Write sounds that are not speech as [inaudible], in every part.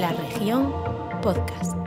La región podcast.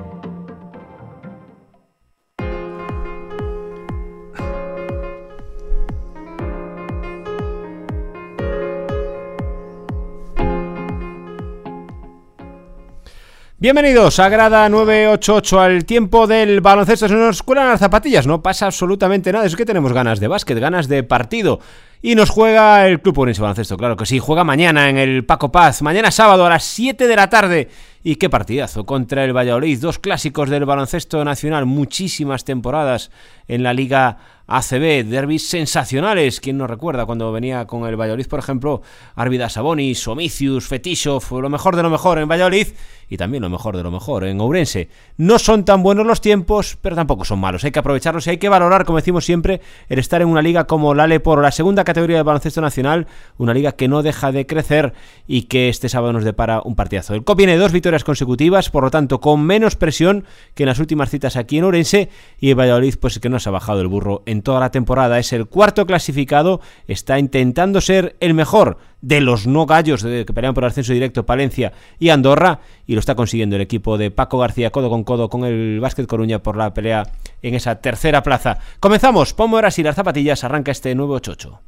Bienvenidos a Grada 988 al tiempo del baloncesto. Se nos cuelan las zapatillas, no pasa absolutamente nada. Es que tenemos ganas de básquet, ganas de partido. Y nos juega el Club Orense Baloncesto, claro que sí. Juega mañana en el Paco Paz, mañana sábado a las 7 de la tarde. Y qué partidazo contra el Valladolid. Dos clásicos del baloncesto nacional, muchísimas temporadas en la Liga ACB, derbis sensacionales. ¿Quién no recuerda cuando venía con el Valladolid, por ejemplo, Arvidas Sabonis, Omicius, Fetishov, lo mejor de lo mejor en Valladolid y también lo mejor de lo mejor en Ourense? No son tan buenos los tiempos, pero tampoco son malos. Hay que aprovecharlos y hay que valorar, como decimos siempre, el estar en una liga como la por la segunda categoría del baloncesto nacional, una liga que no deja de crecer y que este sábado nos depara un partidazo. El COP viene dos victorias consecutivas, por lo tanto, con menos presión que en las últimas citas aquí en Ourense y el Valladolid, pues que no se ha bajado el burro en toda la temporada. Es el cuarto clasificado, está intentando ser el mejor de los no gallos que pelean por ascenso directo Palencia y Andorra y lo está consiguiendo el equipo de Paco García codo con codo con el Básquet Coruña por la pelea en esa tercera plaza. Comenzamos, ahora y las zapatillas, arranca este nuevo chocho.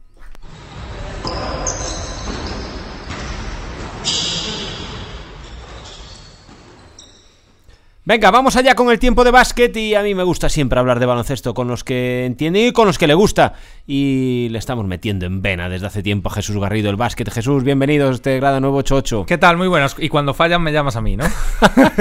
Venga, vamos allá con el tiempo de básquet y a mí me gusta siempre hablar de baloncesto con los que entienden y con los que le gusta. Y le estamos metiendo en vena desde hace tiempo a Jesús Garrido el básquet. Jesús, bienvenido a este grado nuevo 88. ¿Qué tal? Muy buenas. Y cuando fallan me llamas a mí, ¿no? [laughs]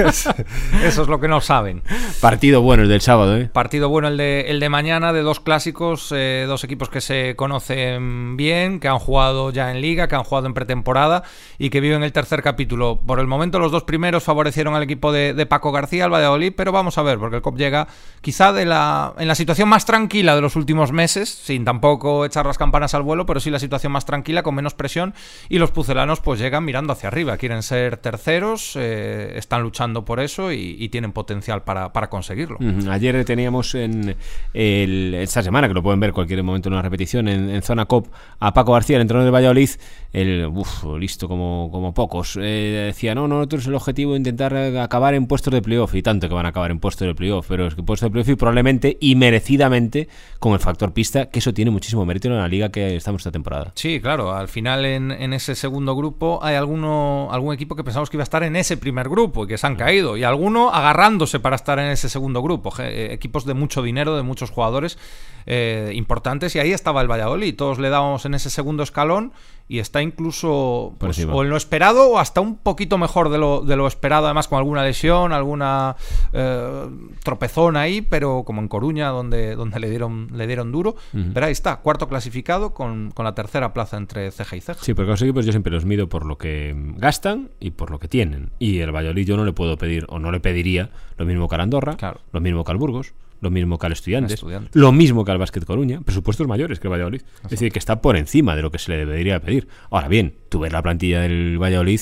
Eso es lo que no saben. Partido bueno el del sábado, ¿eh? Partido bueno el de, el de mañana, de dos clásicos, eh, dos equipos que se conocen bien, que han jugado ya en liga, que han jugado en pretemporada y que viven el tercer capítulo. Por el momento los dos primeros favorecieron al equipo de, de Paco García al Valladolid, pero vamos a ver, porque el COP llega quizá de la, en la situación más tranquila de los últimos meses, sin tampoco echar las campanas al vuelo, pero sí la situación más tranquila, con menos presión, y los pucelanos pues llegan mirando hacia arriba, quieren ser terceros, eh, están luchando por eso y, tienen potencial para, conseguirlo. Ayer teníamos en esta semana, que lo pueden ver cualquier momento en una repetición, en, Zona COP, a Paco García, el entrenador de Valladolid, el uf, listo como, pocos, eh, decía, no, no, nosotros el objetivo intentar acabar en puestos de playoff y tanto que van a acabar en puesto de playoff, pero es que puesto de playoff y probablemente y merecidamente con el factor pista, que eso tiene muchísimo mérito en la liga que estamos esta temporada. Sí, claro, al final en, ese segundo grupo hay alguno, algún equipo que pensamos que iba a estar en ese primer grupo y que se han caído, y alguno agarrándose para estar en ese segundo grupo, eh, equipos de mucho dinero, de muchos jugadores eh, importantes, y ahí estaba el Valladolid, todos le dábamos en ese segundo escalón y está incluso pues, o en lo esperado o hasta un poquito mejor de lo, de lo esperado, además con alguna lesión, alguna eh, tropezón ahí, pero como en Coruña, donde, donde le, dieron, le dieron duro. Pero ahí está, cuarto clasificado con, la tercera plaza entre ceja y ceja. Sí, porque los equipos yo siempre los mido por lo que gastan y por lo que tienen. Y el Valladolid yo no le puedo pedir, o no le pediría, lo mismo que al Andorra, lo mismo que al Burgos, lo mismo que al Estudiantes, lo mismo que al Básquet Coruña, presupuestos mayores que el Valladolid. Es decir, que está por encima de lo que se le debería pedir. Ahora bien, tú ves la plantilla del Valladolid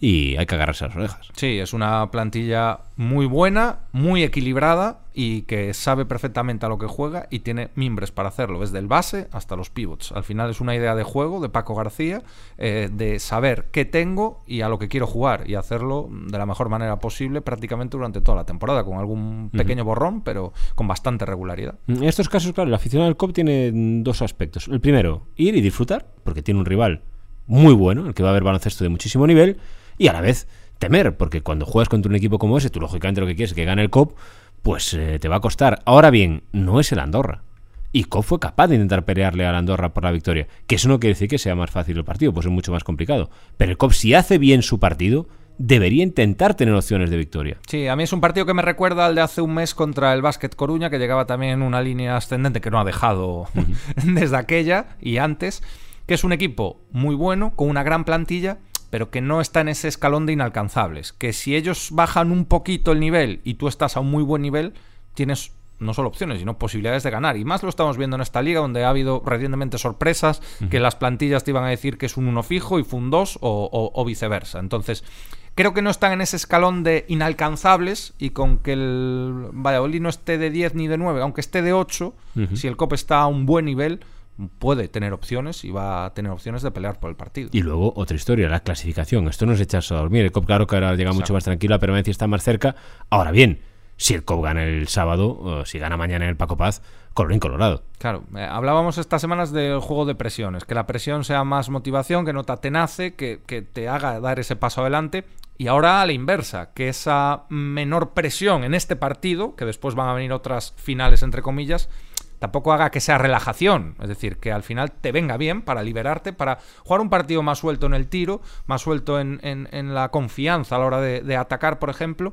y hay que agarrarse las orejas. Sí, es una plantilla muy buena, muy equilibrada y que sabe perfectamente a lo que juega y tiene mimbres para hacerlo, desde el base hasta los pivots. Al final es una idea de juego de Paco García, eh, de saber qué tengo y a lo que quiero jugar y hacerlo de la mejor manera posible prácticamente durante toda la temporada, con algún pequeño borrón, pero con bastante regularidad. En estos casos, claro, el aficionado del COP tiene dos aspectos. El primero, ir y disfrutar, porque tiene un rival muy bueno, el que va a haber baloncesto de muchísimo nivel, y a la vez temer, porque cuando juegas contra un equipo como ese, tú lógicamente lo que quieres es que gane el COP, pues eh, te va a costar. Ahora bien, no es el Andorra. Y COP fue capaz de intentar pelearle al Andorra por la victoria. Que eso no quiere decir que sea más fácil el partido, pues es mucho más complicado. Pero el COP, si hace bien su partido, debería intentar tener opciones de victoria. Sí, a mí es un partido que me recuerda al de hace un mes contra el Básquet Coruña, que llegaba también en una línea ascendente que no ha dejado [laughs] desde aquella y antes, que es un equipo muy bueno, con una gran plantilla, pero que no está en ese escalón de inalcanzables. Que si ellos bajan un poquito el nivel y tú estás a un muy buen nivel, tienes no solo opciones, sino posibilidades de ganar. Y más lo estamos viendo en esta liga, donde ha habido recientemente sorpresas, que las plantillas te iban a decir que es un uno fijo y fue un 2 o, viceversa. Entonces, creo que no están en ese escalón de inalcanzables y con que el Valladolid no esté de 10 ni de 9, aunque esté de 8, si el COP está a un buen nivel, puede tener opciones y va a tener opciones de pelear por el partido. Y luego otra historia, la clasificación. Esto no es echarse a dormir. El COP, claro que ahora llega mucho más tranquilo, la permanencia está más cerca. Ahora bien, si el COP gana el sábado, o si gana mañana en el Paco Paz, colorín colorado. Claro, eh, hablábamos estas semanas del juego de presiones, que la presión sea más motivación, que no te atenace, que, que te haga dar ese paso adelante. Y ahora a la inversa, que esa menor presión en este partido, que después van a venir otras finales entre comillas, tampoco haga que sea relajación. Es decir, que al final te venga bien para liberarte, para jugar un partido más suelto en el tiro, más suelto en, en- en la confianza a la hora de, de atacar, por ejemplo.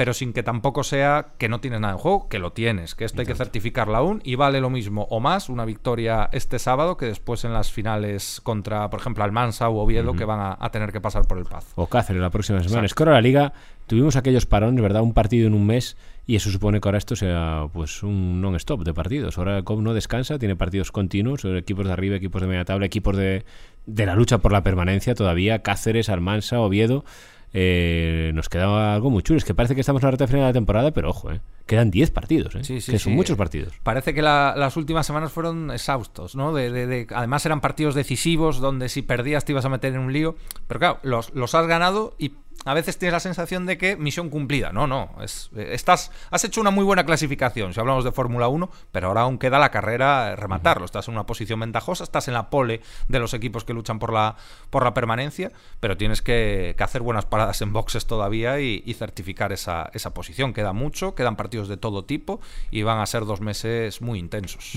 Pero sin que tampoco sea que no tienes nada en juego, que lo tienes, que esto hay que certificarlo aún y vale lo mismo o más una victoria este sábado que después en las finales contra, por ejemplo, Almansa u Oviedo que van a, a tener que pasar por el Paz. O Cáceres la próxima semana. Es que ahora la Liga tuvimos aquellos parones, ¿verdad? Un partido en un mes y eso supone que ahora esto sea pues un non-stop de partidos. Ahora el COP no descansa, tiene partidos continuos, eh, equipos de arriba, equipos de media tabla, equipos de, de la lucha por la permanencia todavía, Cáceres, Almansa, Oviedo. Eh, nos queda algo muy chulo. Es que parece que estamos en la recta final de la temporada, pero ojo, ¿eh? quedan 10 partidos, ¿eh? Sí, sí, que son sí. muchos partidos. Parece que la- las últimas semanas fueron exhaustos, ¿no? De, de- de- además eran partidos decisivos donde si perdías te ibas a meter en un lío. Pero claro, los, los has ganado y a veces tienes la sensación de que misión cumplida. No, no. Es, eh, estás, has hecho una muy buena clasificación si hablamos de Fórmula 1, pero ahora aún queda la carrera eh, rematarlo. Estás en una posición ventajosa, estás en la pole de los equipos que luchan por la, por la permanencia, pero tienes que, que hacer buenas paradas en boxes todavía y, y certificar esa, esa posición. Queda mucho, quedan partidos de todo tipo y van a ser dos meses muy intensos.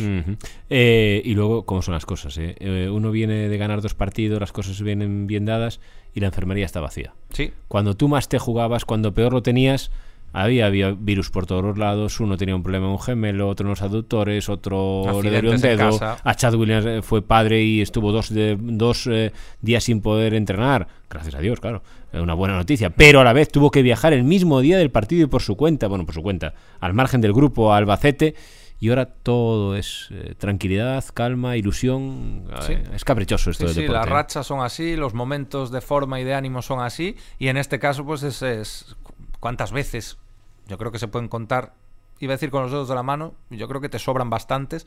Eh, y luego, ¿cómo son las cosas? eh? Eh, uno viene de ganar dos partidos, las cosas vienen bien dadas y la enfermería está vacía. Sí, Cuando tú más te jugabas, cuando peor lo tenías, había, había virus por todos los lados. Uno tenía un problema en un gemelo, otro en los aductores, otro le dolió un dedo. A Chad Williams eh, fue padre y estuvo dos, de- dos eh, días sin poder entrenar. Gracias a Dios, claro. Una buena noticia. Pero a la vez tuvo que viajar el mismo día del partido y por su cuenta, bueno, por su cuenta, al margen del grupo a Albacete. Y ahora todo es eh, tranquilidad, calma, ilusión. Sí. Eh, Es caprichoso esto Sí, del sí, deporte. las ¿eh? rachas son así, los momentos de forma y de ánimo son así, y en este caso, pues es, es- cuántas veces, yo creo que se pueden contar, iba a decir con los dedos de la mano, yo creo que te sobran bastantes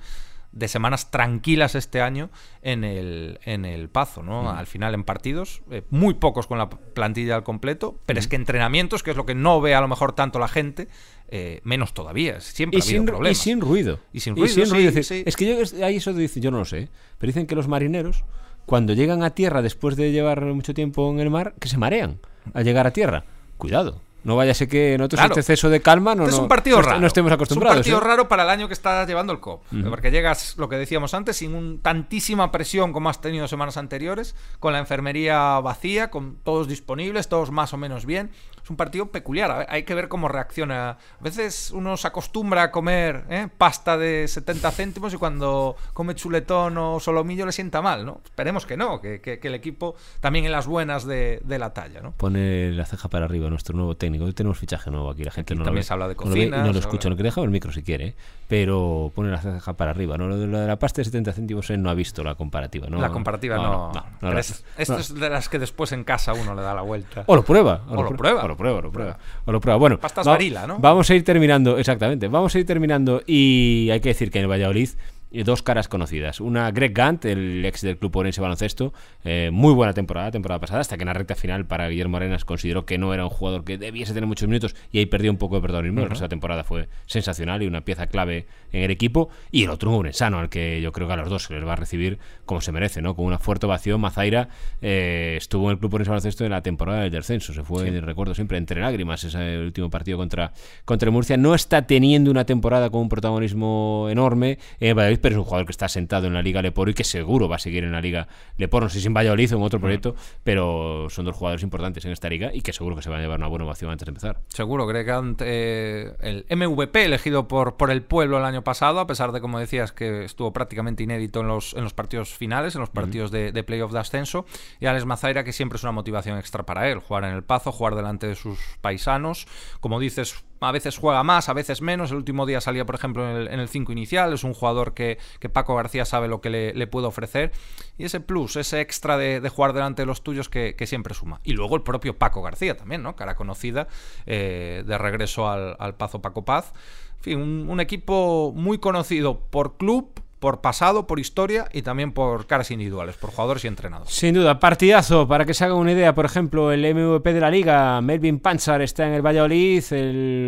de semanas tranquilas este año en el, en el Pazo, ¿no? Al final en partidos, eh, muy pocos con la plantilla al completo, pero es que entrenamientos, que es lo que no ve a lo mejor tanto la gente, eh, menos todavía, siempre Y ha habido sin, y problemas. sin ruido. Y sin ruido, sí, Es, decir, sí. es que yo, ahí eso dice, yo no lo sé, pero dicen que los marineros, cuando llegan a tierra después de llevar mucho tiempo en el mar, que se marean al llegar a tierra. Cuidado. No vaya a ser que nosotros Claro. este exceso de calma no, Este es un partido no raro. no estemos acostumbrados. Es un partido ¿eh? raro para el año que estás llevando el COP. Porque llegas, lo que decíamos antes, sin un- tantísima presión como has tenido semanas anteriores, con la enfermería vacía, con todos disponibles, todos más o menos bien. Es un partido peculiar. Hay que ver cómo reacciona. A veces uno se acostumbra a comer ¿eh? pasta de 70 céntimos y cuando come chuletón o solomillo le sienta mal, ¿no? Esperemos que no, que, que- que el equipo también en las buenas de, de la talla, ¿no? Pone la ceja para arriba nuestro nuevo técnico. Hoy tenemos fichaje nuevo aquí. La gente Aquí no también lo ve, se habla de no lo ve cocina, no lo escucha. Lo que dejamos el micro si quiere. ¿eh? Pero pone la ceja para arriba. ¿no? Lo de, lo de la pasta de 70 céntimos él no ha visto la comparativa. ¿no? la comparativa no. no, no, es- no. esto es de las que después en casa uno le da la vuelta. O lo prueba. O lo prueba. O lo prueba, lo prueba. O lo prueba. Bueno, Pastas va- Varila, ¿no? Vamos a ir terminando, exactamente. Vamos a ir terminando y hay que decir que en Valladolid dos caras conocidas. Una, Greg Gant, el ex del Club Orense Baloncesto. eh, muy buena temporada, temporada pasada, hasta que en la recta final para Guillermo Arenas consideró que no era un jugador que debiese tener muchos minutos y ahí perdió un poco de protagonismo. El resto de la temporada fue sensacional y una pieza clave en el equipo. Y el otro, un urensano, al que yo creo que a los dos se les va a recibir como se merece, ¿no? Con una fuerte ovación. Mazaira eh, estuvo en el Club Orense Baloncesto en la temporada del descenso. Se fue, recuerdo siempre, entre lágrimas ese último partido contra, contra el Murcia. No está teniendo una temporada con un protagonismo enorme en el Valladolid, pero es un jugador que está sentado en la Liga Leporo y que seguro va a seguir en la Liga Leporo. No sé si en Valladolid o en otro proyecto, pero son dos jugadores importantes en esta liga y que seguro que se van a llevar una buena ovación antes de empezar. Seguro, Greg eh, el MVP elegido por, por el pueblo el año pasado, a pesar de, como decías, que estuvo prácticamente inédito en los, en los partidos finales, en los partidos de, de playoff de ascenso, y Alex Mazaira, que siempre es una motivación extra para él, jugar en el Pazo, jugar delante de sus paisanos, como dices, a veces juega más, a veces menos. El último día salía, por ejemplo, en el 5 inicial. Es un jugador que, que Paco García sabe lo que le, le puede ofrecer. Y ese plus, ese extra de, jugar delante de los tuyos que, que, siempre suma. Y luego el propio Paco García también, ¿no? Cara conocida eh, de regreso al, al Pazo Paco Paz. En fin, un, equipo muy conocido por club por pasado, por historia y también por caras individuales, por jugadores y entrenados. Sin duda, partidazo. Para que se haga una idea, por ejemplo, el MVP de la liga, Melvin Panchar, está en el Valladolid,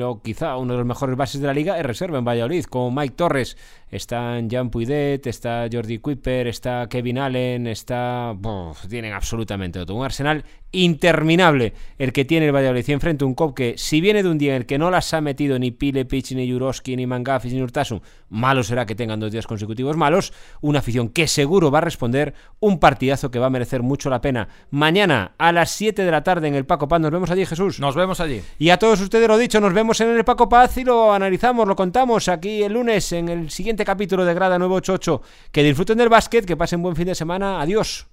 o quizá uno de los mejores bases de la liga, es reserva en Valladolid, con Mike Torres. Están Jan Puidet, está Jordi Kuiper, está Kevin Allen, está. tienen absolutamente todo. Un arsenal interminable el que tiene el Valladolid. Y enfrente un cop que, si viene de un día en el que no las ha metido ni Pile, Pitch, ni Juroski, ni Mangafis, ni Urtasun, malo será que tengan dos días consecutivos malos. Una afición que seguro va a responder. Un partidazo que va a merecer mucho la pena. Mañana a las 7 de la tarde en el Paco Paz. Nos vemos allí, Jesús. Nos vemos allí. Y a todos ustedes lo dicho, nos vemos en el Paco Paz y lo analizamos, lo contamos aquí el lunes en el capítulo de Grada 988. Que disfruten del básquet, que pasen buen fin de semana. Adiós.